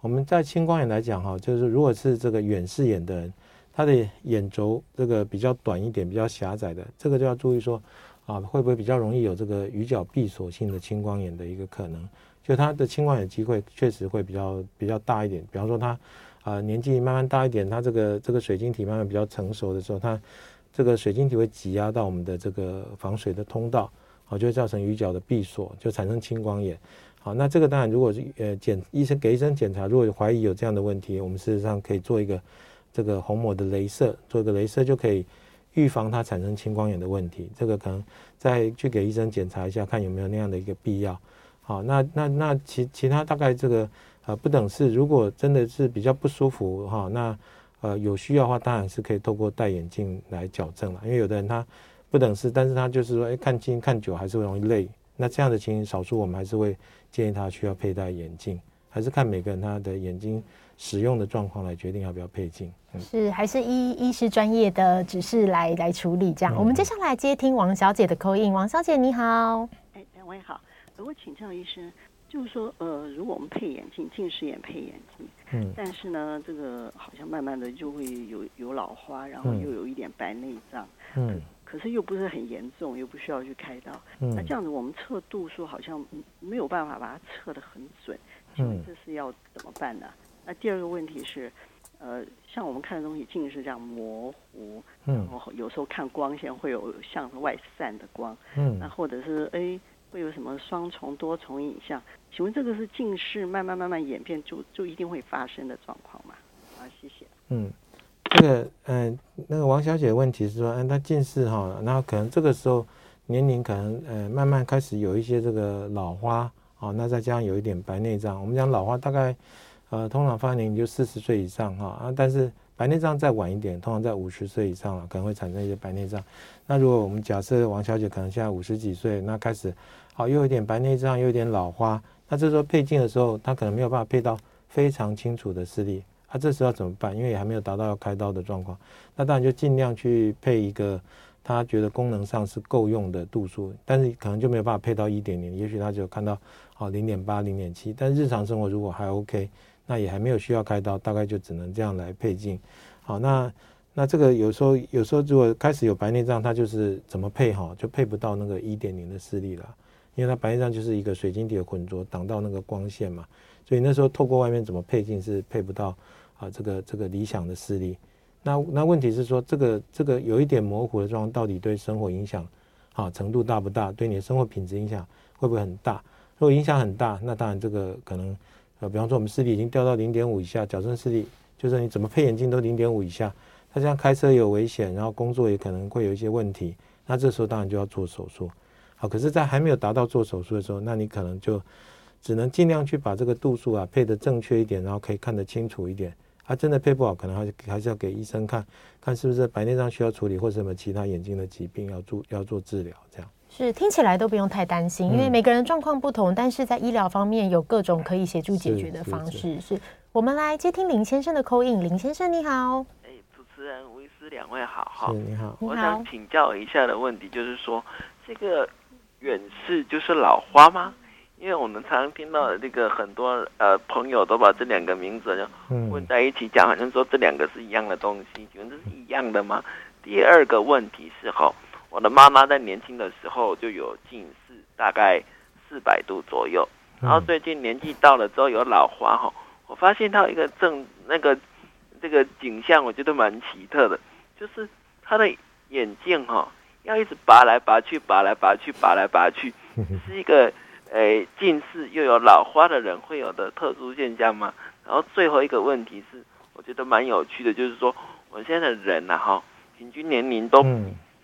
我们在青光眼来讲哈，就是如果是这个远视眼的人，他的眼轴这个比较短一点，比较狭窄的，这个就要注意说啊，会不会比较容易有这个鱼角闭锁性的青光眼的一个可能？就他的青光眼机会确实会比较比较大一点，比方说他。啊、年纪慢慢大一点，他这个这个水晶体慢慢比较成熟的时候，他这个水晶体会挤压到我们的这个防水的通道，好，就会造成鱼角的闭锁，就产生青光眼。好，那这个当然，如果是呃检医生给医生检查，如果怀疑有这样的问题，我们事实上可以做一个这个虹膜的镭射，做一个镭射就可以预防它产生青光眼的问题。这个可能再去给医生检查一下，看有没有那样的一个必要。好，那那那其其他大概这个。呃，不等式，如果真的是比较不舒服哈，那呃有需要的话，当然是可以透过戴眼镜来矫正了。因为有的人他不等式，但是他就是说，哎，看近看久还是会容易累。那这样的情形，少数我们还是会建议他需要佩戴眼镜，还是看每个人他的眼睛使用的状况来决定要不要配镜。嗯、是，还是医医师专业的指示来来处理这样。嗯、我们接下来接听王小姐的 call in。王小姐你好，哎，两位好，我请教医生。就是说，呃，如果我们配眼镜，近视眼配眼镜，嗯，但是呢，这个好像慢慢的就会有有老花，然后又有一点白内障，嗯，可是又不是很严重，又不需要去开刀，嗯，那这样子我们测度数好像没有办法把它测得很准，请问这是要怎么办呢？那第二个问题是，呃，像我们看的东西近视这样模糊，嗯，然后有时候看光线会有向外散的光，嗯，那或者是哎。会有什么双重、多重影像？请问这个是近视慢慢慢慢演变就就一定会发生的状况吗？好，谢谢。嗯，这个嗯、那个王小姐的问题是说，嗯，她近视哈，那可能这个时候年龄可能呃慢慢开始有一些这个老花啊，那再加上有一点白内障。我们讲老花大概呃通常发年龄就四十岁以上哈啊，但是。白内障再晚一点，通常在五十岁以上了，可能会产生一些白内障。那如果我们假设王小姐可能现在五十几岁，那开始好又有点白内障，又有点老花，那这时候配镜的时候，他可能没有办法配到非常清楚的视力。那、这时候怎么办？因为也还没有达到要开刀的状况，那当然就尽量去配一个他觉得功能上是够用的度数，但是可能就没有办法配到一点零，也许他只有看到好零点八、零点七，但日常生活如果还 OK。那也还没有需要开刀，大概就只能这样来配镜。好，那那这个有时候有时候如果开始有白内障，它就是怎么配哈，就配不到那个一点零的视力了，因为它白内障就是一个水晶体的混浊挡到那个光线嘛，所以那时候透过外面怎么配镜是配不到啊这个这个理想的视力。那那问题是说，这个这个有一点模糊的状况，到底对生活影响啊程度大不大？对你的生活品质影响会不会很大？如果影响很大，那当然这个可能呃，比方说我们视力已经掉到零点五以下，矫正视力就是你怎么配眼镜都零点五以下，他这样开车有危险，然后工作也可能会有一些问题，那这时候当然就要做手术。好，可是，在还没有达到做手术的时候，那你可能就只能尽量去把这个度数啊配得正确一点，然后可以看得清楚一点。他、啊、真的配不好，可能还是还是要给医生看看是不是白内障需要处理，或者什么其他眼睛的疾病要做要做治疗。这样是听起来都不用太担心，因为每个人状况不同，嗯、但是在医疗方面有各种可以协助解决的方式。是，是，是我们来接听林先生的 call in，林先生你好。哎，主持人吴医师两位好哈。你好。我想请教一下的问题就是说，这个远视就是老花吗？因为我们常常听到这个很多呃朋友都把这两个名字就混在一起讲，好像说这两个是一样的东西，请问这是一样的吗？第二个问题是哈，我的妈妈在年轻的时候就有近视，大概四百度左右，然后最近年纪到了之后有老花哈，我发现她有一个正那个这个景象，我觉得蛮奇特的，就是她的眼镜哈要一直拔来拔去，拔来拔去，拔来拔去，是一个。诶，近视又有老花的人会有的特殊现象吗？然后最后一个问题是，我觉得蛮有趣的，就是说，我们现在的人呐，哈，平均年龄都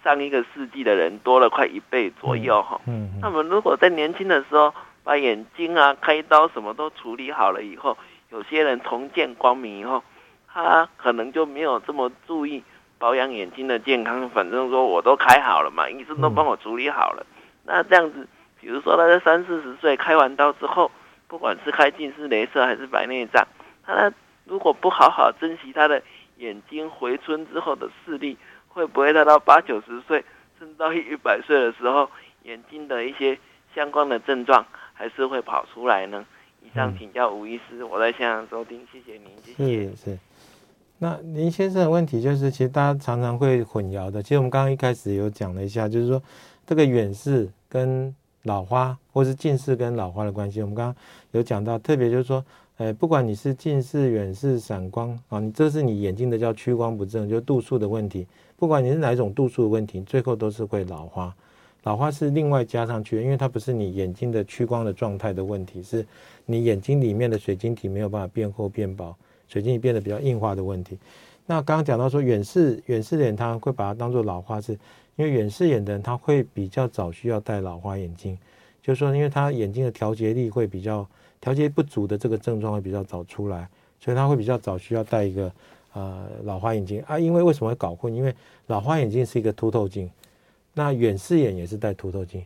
上一个世纪的人多了快一倍左右，哈。嗯。那么如果在年轻的时候把眼睛啊开刀什么都处理好了以后，有些人重见光明以后，他可能就没有这么注意保养眼睛的健康，反正说我都开好了嘛，医生都帮我处理好了，那这样子。比如说，他在三四十岁开完刀之后，不管是开近视镭射还是白内障，他如果不好好珍惜他的眼睛回春之后的视力，会不会他到八九十岁，甚至到一百岁的时候，眼睛的一些相关的症状还是会跑出来呢？以上请教吴医师，我在现场收听，谢谢您，谢谢。是是。那林先生的问题就是，其实大家常常会混淆的。其实我们刚刚一开始有讲了一下，就是说这个远视跟老花或是近视跟老花的关系，我们刚刚有讲到，特别就是说，呃，不管你是近视、远视、散光啊，你这是你眼睛的叫屈光不正，就度数的问题。不管你是哪一种度数的问题，最后都是会老花。老花是另外加上去，因为它不是你眼睛的屈光的状态的问题，是你眼睛里面的水晶体没有办法变厚变薄，水晶体变得比较硬化的问题。那刚刚讲到说远视远视眼，它会把它当做老花是。因为远视眼的人，他会比较早需要戴老花眼镜，就是说，因为他眼睛的调节力会比较调节不足的这个症状会比较早出来，所以他会比较早需要戴一个呃老花眼镜啊。因为为什么会搞混？因为老花眼镜是一个凸透镜，那远视眼也是戴凸透镜，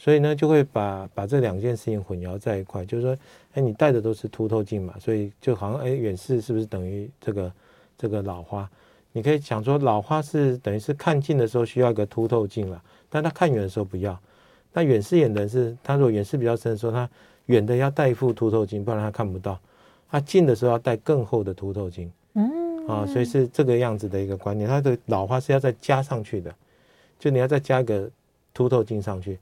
所以呢就会把把这两件事情混淆在一块，就是说，哎，你戴的都是凸透镜嘛，所以就好像哎远视是不是等于这个这个老花？你可以想说，老花是等于是看近的时候需要一个凸透镜了，但他看远的时候不要。那远视眼的人是，他如果远视比较深的时候，他远的要戴一副凸透镜，不然他看不到。他近的时候要戴更厚的凸透镜。嗯，啊，所以是这个样子的一个观念。他的老花是要再加上去的，就你要再加一个凸透镜上去。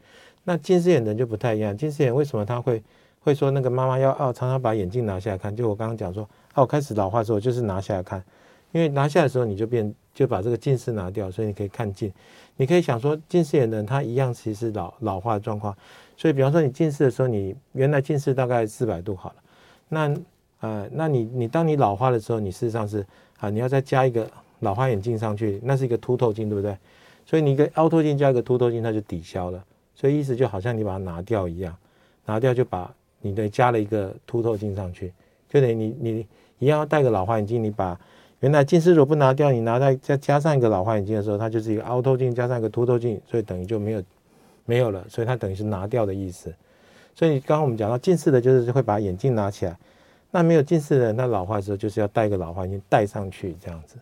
那近视眼的人就不太一样。近视眼为什么他会会说那个妈妈要哦常常把眼镜拿下来看？就我刚刚讲说，哦，开始老化的时候就是拿下来看。因为拿下来的时候你就变就把这个近视拿掉，所以你可以看近。你可以想说，近视眼的人他一样其实是老老化的状况。所以比方说你近视的时候，你原来近视大概四百度好了，那呃，那你你当你老化的时候，你事实上是啊，你要再加一个老花眼镜上去，那是一个凸透镜，对不对？所以你一个凹透镜加一个凸透镜，它就抵消了。所以意思就好像你把它拿掉一样，拿掉就把你的加了一个凸透镜上去，就等于你你一样要戴个老花眼镜，你把。原来近视如果不拿掉，你拿在再加上一个老花眼镜的时候，它就是一个凹透镜加上一个凸透镜，所以等于就没有没有了，所以它等于是拿掉的意思。所以刚刚我们讲到近视的，就是会把眼镜拿起来；那没有近视的，那老花的时候就是要戴个老花眼镜戴上去这样子。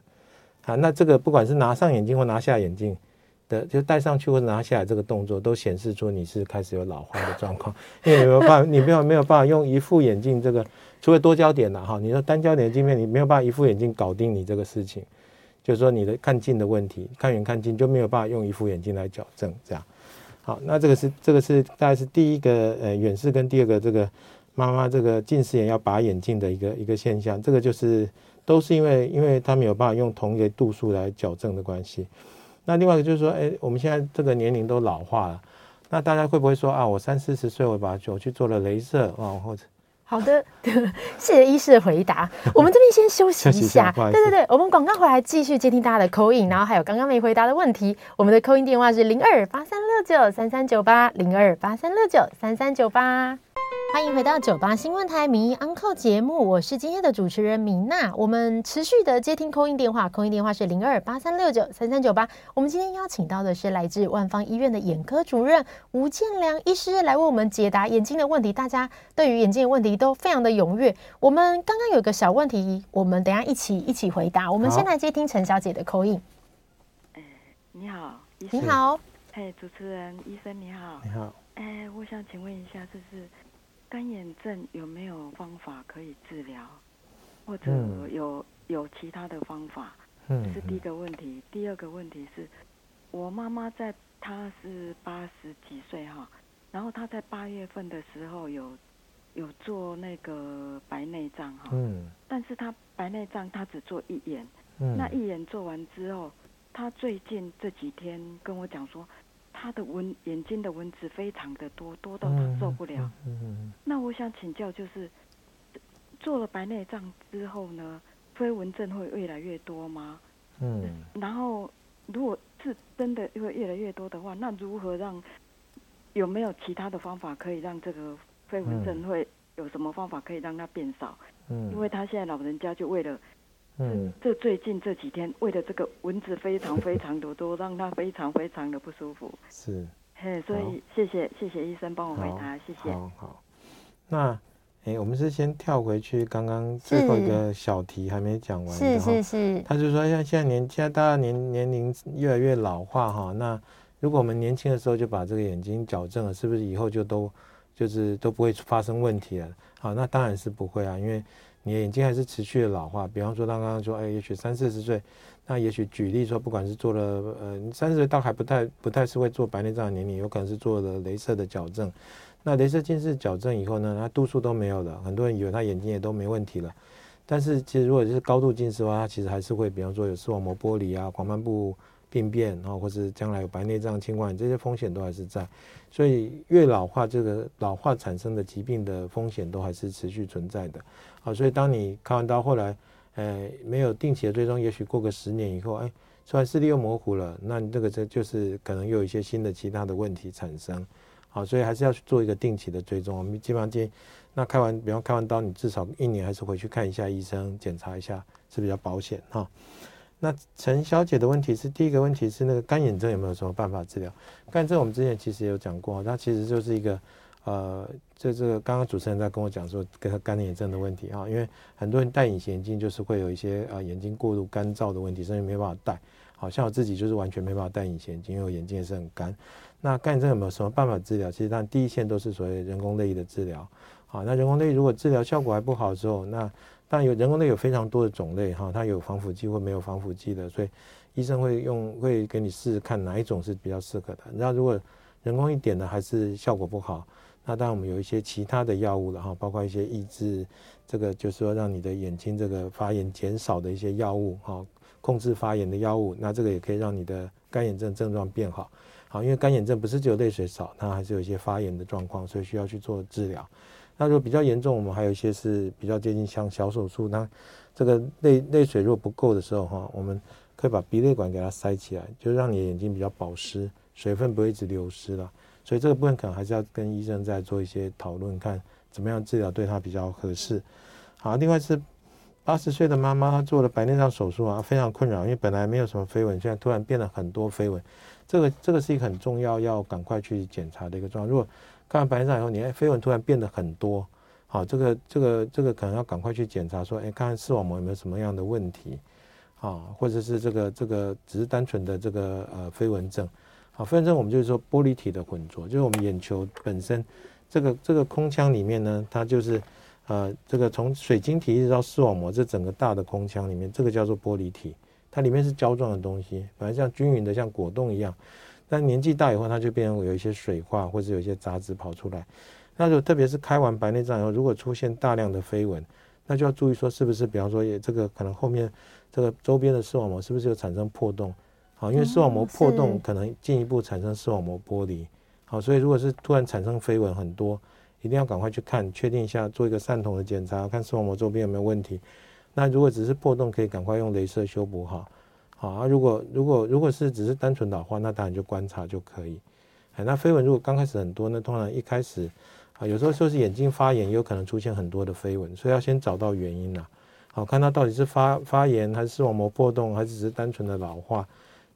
啊，那这个不管是拿上眼镜或拿下眼镜的，就戴上去或者拿下来这个动作，都显示出你是开始有老花的状况，因为你没有办法，你没有没有办法用一副眼镜这个。除非多焦点了哈，你说单焦点的镜片，你没有办法一副眼镜搞定你这个事情，就是说你的看近的问题，看远看近就没有办法用一副眼镜来矫正这样。好，那这个是这个是大概是第一个呃远视跟第二个这个妈妈这个近视眼要拔眼镜的一个一个现象，这个就是都是因为因为他没有办法用同一个度数来矫正的关系。那另外一个就是说，哎，我们现在这个年龄都老化了，那大家会不会说啊，我三四十岁，我把我去做了镭射啊，或者？好的，谢谢医师的回答。我们这边先休息一下。对对对，我们广告回来继续接听大家的 call in，然后还有刚刚没回答的问题。我们的 call in 电话是零二八三六九三三九八零二八三六九三三九八。欢迎回到九八新闻台名医 Uncle 节目，我是今天的主持人米娜。我们持续的接听 call in 电话，call in 电话是零二八三六九三三九八。我们今天邀请到的是来自万方医院的眼科主任吴建良医师来为我们解答眼睛的问题。大家对于眼睛的问题都非常的踊跃。我们刚刚有个小问题，我们等一下一起一起回答。我们先来接听陈小姐的 call in。哎，你好，你好，哎，主持人医生你好，你好，哎，我想请问一下，就是。干眼症有没有方法可以治疗，或者有有其他的方法？嗯，这是第一个问题。第二个问题是，我妈妈在她是八十几岁哈，然后她在八月份的时候有有做那个白内障哈，嗯，但是她白内障她只做一眼，嗯，那一眼做完之后，她最近这几天跟我讲说。他的纹眼睛的纹子非常的多，多到他受不了。那我想请教，就是做了白内障之后呢，飞蚊症会越来越多吗？嗯。然后，如果是真的会越来越多的话，那如何让有没有其他的方法可以让这个飞蚊症会有什么方法可以让它变少？嗯。因为他现在老人家就为了。嗯，这最近这几天，为了这个蚊子非常非常的多，让他非常非常的不舒服。是，嘿，所以谢谢谢谢医生帮我回答，谢谢。好，好。那，哎，我们是先跳回去，刚刚最后一个小题还没讲完。是是是。他就说，像现在年现在大家年年龄越来越老化哈，那如果我们年轻的时候就把这个眼睛矫正了，是不是以后就都就是都不会发生问题了？好，那当然是不会啊，因为。你的眼睛还是持续的老化，比方说他刚刚说，哎，也许三四十岁，那也许举例说，不管是做了，呃，三十岁倒还不太不太是会做白内障的年龄，有可能是做了镭射的矫正。那镭射近视矫正以后呢，他度数都没有了，很多人以为他眼睛也都没问题了。但是其实如果是高度近视的话，他其实还是会，比方说有视网膜剥离啊、黄斑部病变，然后或是将来有白内障、青光眼这些风险都还是在。所以越老化，这个老化产生的疾病的风险都还是持续存在的。好，所以当你开完刀，后来，呃，没有定期的追踪，也许过个十年以后，哎，出来视力又模糊了，那你这个这就是可能又有一些新的其他的问题产生。好，所以还是要去做一个定期的追踪。我们基本上建议，那开完，比方开完刀，你至少一年还是回去看一下医生，检查一下是比较保险哈。那陈小姐的问题是，第一个问题是那个干眼症有没有什么办法治疗？干眼症我们之前其实也有讲过，它其实就是一个。呃，这这个刚刚主持人在跟我讲说，跟他干眼症的问题啊，因为很多人戴隐形眼镜就是会有一些呃眼睛过度干燥的问题，甚至没办法戴。好像我自己就是完全没办法戴隐形眼镜，因为我眼睛也是很干。那干眼症有没有什么办法治疗？其实，它第一线都是所谓人工泪液的治疗。好，那人工泪液如果治疗效果还不好的时候，那但有人工泪有非常多的种类哈，它有防腐剂或没有防腐剂的，所以医生会用会给你试试看哪一种是比较适合的。那如果人工一点的还是效果不好。那当然，我们有一些其他的药物了哈，包括一些抑制这个，就是说让你的眼睛这个发炎减少的一些药物哈，控制发炎的药物。那这个也可以让你的干眼症症状变好。好，因为干眼症不是只有泪水少，它还是有一些发炎的状况，所以需要去做治疗。那如果比较严重，我们还有一些是比较接近像小手术，那这个泪泪水如果不够的时候哈，我们可以把鼻泪管给它塞起来，就让你的眼睛比较保湿，水分不会一直流失了。所以这个部分可能还是要跟医生再做一些讨论，看怎么样治疗对他比较合适。好，另外是八十岁的妈妈，她做了白内障手术啊，非常困扰，因为本来没有什么飞蚊，现在突然变了很多飞蚊，这个这个是一个很重要要赶快去检查的一个状况。如果看完白内障以后，你哎飞蚊突然变得很多，好，这个这个这个可能要赶快去检查，说哎看看视网膜有没有什么样的问题，啊，或者是这个这个只是单纯的这个呃飞蚊症。好，飞蚊症我们就是说玻璃体的混浊，就是我们眼球本身这个这个空腔里面呢，它就是呃这个从水晶体一直到视网膜这整个大的空腔里面，这个叫做玻璃体，它里面是胶状的东西，反正像均匀的像果冻一样。但年纪大以后，它就变成有一些水化或者有一些杂质跑出来。那就特别是开完白内障以后，如果出现大量的飞蚊，那就要注意说是不是，比方说也这个可能后面这个周边的视网膜是不是有产生破洞？好，因为视网膜破洞可能进一步产生视网膜剥离。好，所以如果是突然产生飞蚊很多，一定要赶快去看，确定一下，做一个散瞳的检查，看视网膜周边有没有问题。那如果只是破洞，可以赶快用镭射修补好。好啊，如果如果如果是只是单纯老化，那当然就观察就可以。哎，那飞蚊如果刚开始很多，那通常一开始啊，有时候说是眼睛发炎，也有可能出现很多的飞蚊，所以要先找到原因啦。好，看它到底是发发炎，还是视网膜破洞，还是只是单纯的老化，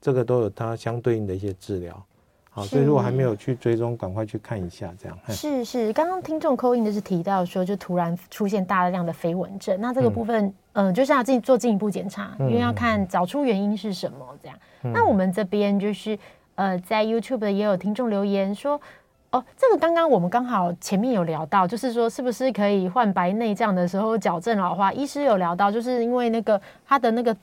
这个都有它相对应的一些治疗。好，所以如果还没有去追踪，赶快去看一下，这样。是是，刚刚听众 call in 就是提到说，就突然出现大量的飞蚊症，那这个部分，嗯、呃，就是要进做进一步检查，因为要看找出原因是什么，这样。嗯、那我们这边就是。呃，在 YouTube 的也有听众留言说，哦，这个刚刚我们刚好前面有聊到，就是说是不是可以换白内障的时候矫正老花？医师有聊到，就是因为那个它的那个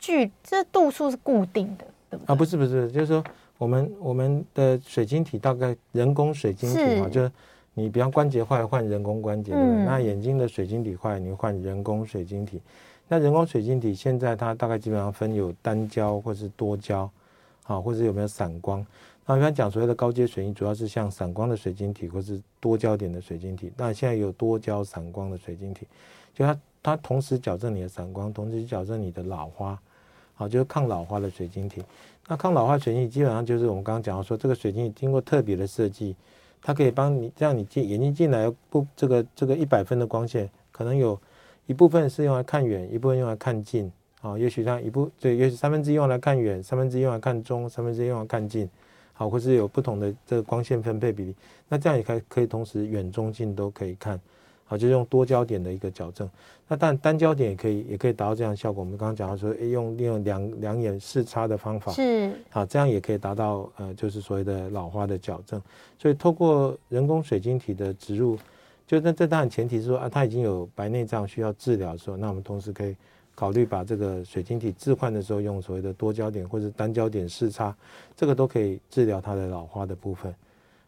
距这度数是固定的，对不对？啊，不是不是，就是说我们我们的水晶体大概人工水晶体嘛，就是你比方关节坏换人工关节，嗯、那眼睛的水晶体坏你换人工水晶体，那人工水晶体现在它大概基本上分有单焦或是多焦。啊，或者有没有散光？那一般讲所谓的高阶水晶，主要是像散光的水晶体，或是多焦点的水晶体。那现在有多焦散光的水晶体，就它它同时矫正你的散光，同时矫正你的老花，好，就是抗老花的水晶体。那抗老化水晶基本上就是我们刚刚讲到说，这个水晶经过特别的设计，它可以帮你让你进眼睛进来不这个这个一百分的光线，可能有一部分是用来看远，一部分用来看近。啊，也许它一部对，也许三分之一用来看远，三分之一用来看中，三分之一用来看近，好，或是有不同的这个光线分配比例，那这样也可以可以同时远中近都可以看，好，就是用多焦点的一个矫正。那当然单焦点也可以，也可以达到这样的效果。我们刚刚讲到说，诶，用利用两两眼视差的方法，是，好，这样也可以达到呃，就是所谓的老花的矫正。所以透过人工水晶体的植入，就那这当然前提是说啊，它已经有白内障需要治疗的时候，那我们同时可以。考虑把这个水晶体置换的时候，用所谓的多焦点或者单焦点视差，这个都可以治疗它的老花的部分。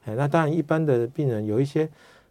哎，那当然一般的病人有一些，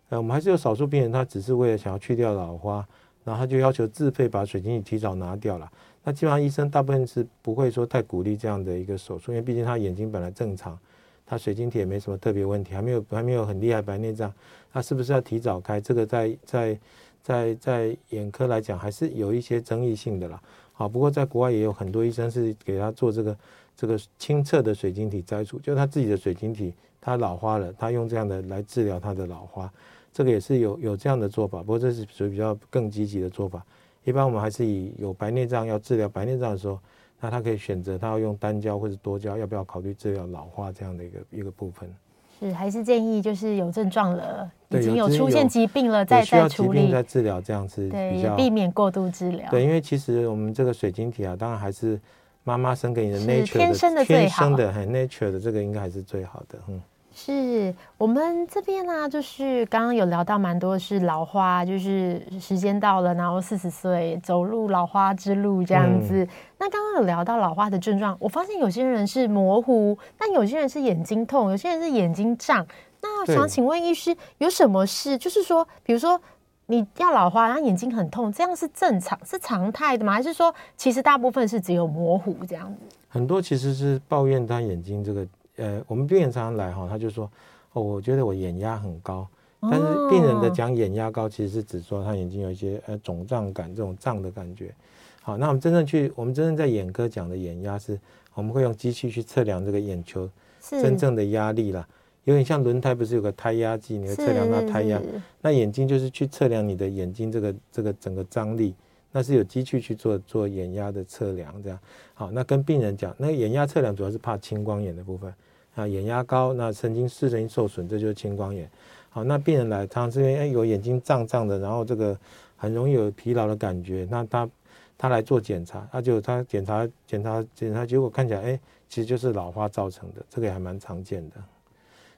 呃，我们还是有少数病人，他只是为了想要去掉老花，然后他就要求自费把水晶体提早拿掉了。那基本上医生大部分是不会说太鼓励这样的一个手术，因为毕竟他眼睛本来正常，他水晶体也没什么特别问题，还没有还没有很厉害白内障，那是不是要提早开？这个在在。在在眼科来讲，还是有一些争议性的啦。好，不过在国外也有很多医生是给他做这个这个清澈的水晶体摘除，就是他自己的水晶体他老花了，他用这样的来治疗他的老花，这个也是有有这样的做法。不过这是属于比较更积极的做法。一般我们还是以有白内障要治疗白内障的时候，那他可以选择他要用单焦或者多焦，要不要考虑治疗老化这样的一个一个部分。是还是建议就是有症状了，已经有出现疾病了，再再处理、再治疗这样子，对，避免过度治疗。对，因为其实我们这个水晶体啊，当然还是妈妈生给你的 nature 的天生的最好，天生的很 nature 的这个应该还是最好的，嗯。是我们这边呢、啊，就是刚刚有聊到蛮多是老花，就是时间到了，然后四十岁走入老花之路这样子。嗯、那刚刚有聊到老花的症状，我发现有些人是模糊，但有些人是眼睛痛，有些人是眼睛胀。那想请问医师，有什么事？就是说，比如说你要老花，然后眼睛很痛，这样是正常是常态的吗？还是说，其实大部分是只有模糊这样子？很多其实是抱怨他眼睛这个。呃，我们病人常常来哈，他就说，哦，我觉得我眼压很高，但是病人的讲眼压高，其实是指说他眼睛有一些呃肿胀感，这种胀的感觉。好，那我们真正去，我们真正在眼科讲的眼压是，我们会用机器去测量这个眼球真正的压力啦，有点像轮胎不是有个胎压计，你会测量它胎压，那眼睛就是去测量你的眼睛这个这个整个张力。那是有机器去做做眼压的测量，这样好。那跟病人讲，那个眼压测量主要是怕青光眼的部分啊，眼压高，那神经视神经受损，这就是青光眼。好，那病人来，他这边哎有眼睛胀胀的，然后这个很容易有疲劳的感觉，那他他来做检查，他就他检查检查检查结果看起来，哎，其实就是老花造成的，这个也还蛮常见的，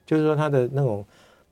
就是说他的那种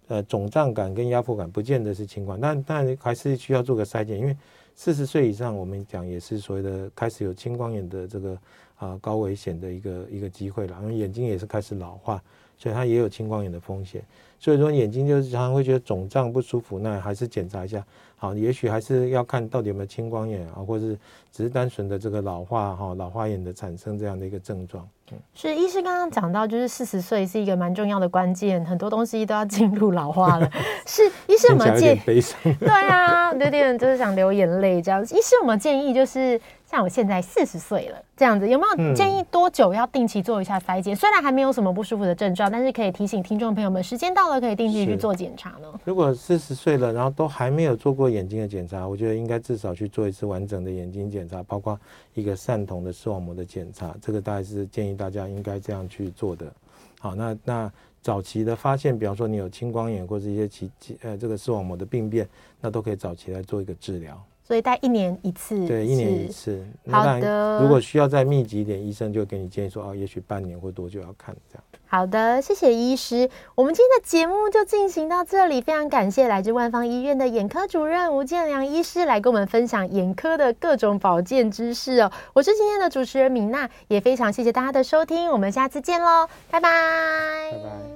呃肿胀感跟压迫感，不见得是青光，但但还是需要做个筛检，因为。四十岁以上，我们讲也是所谓的开始有青光眼的这个啊高危险的一个一个机会了，因为眼睛也是开始老化，所以它也有青光眼的风险。所以说眼睛就是常常会觉得肿胀不舒服，那还是检查一下。好，也许还是要看到底有没有青光眼啊，或者是只是单纯的这个老化哈，老花眼的产生这样的一个症状。嗯，是医师刚刚讲到，就是四十岁是一个蛮重要的关键，很多东西都要进入老化了。是医师有没有建议？对啊，有点就是想流眼泪这样子。医师有没有建议？就是。像我现在四十岁了，这样子有没有建议多久要定期做一下筛检？嗯、虽然还没有什么不舒服的症状，但是可以提醒听众朋友们，时间到了可以定期去做检查呢。如果四十岁了，然后都还没有做过眼睛的检查，我觉得应该至少去做一次完整的眼睛检查，包括一个散瞳的视网膜的检查。这个大概是建议大家应该这样去做的。好，那那早期的发现，比方说你有青光眼或者一些其其呃这个视网膜的病变，那都可以早期来做一个治疗。所以，大概一年一次。对，一年一次。好的。如果需要再密集一点，医生就给你建议说，哦，也许半年或多久要看这样。好的，谢谢医师。我们今天的节目就进行到这里，非常感谢来自万方医院的眼科主任吴建良医师来跟我们分享眼科的各种保健知识哦。我是今天的主持人米娜，也非常谢谢大家的收听，我们下次见喽，拜拜。拜拜。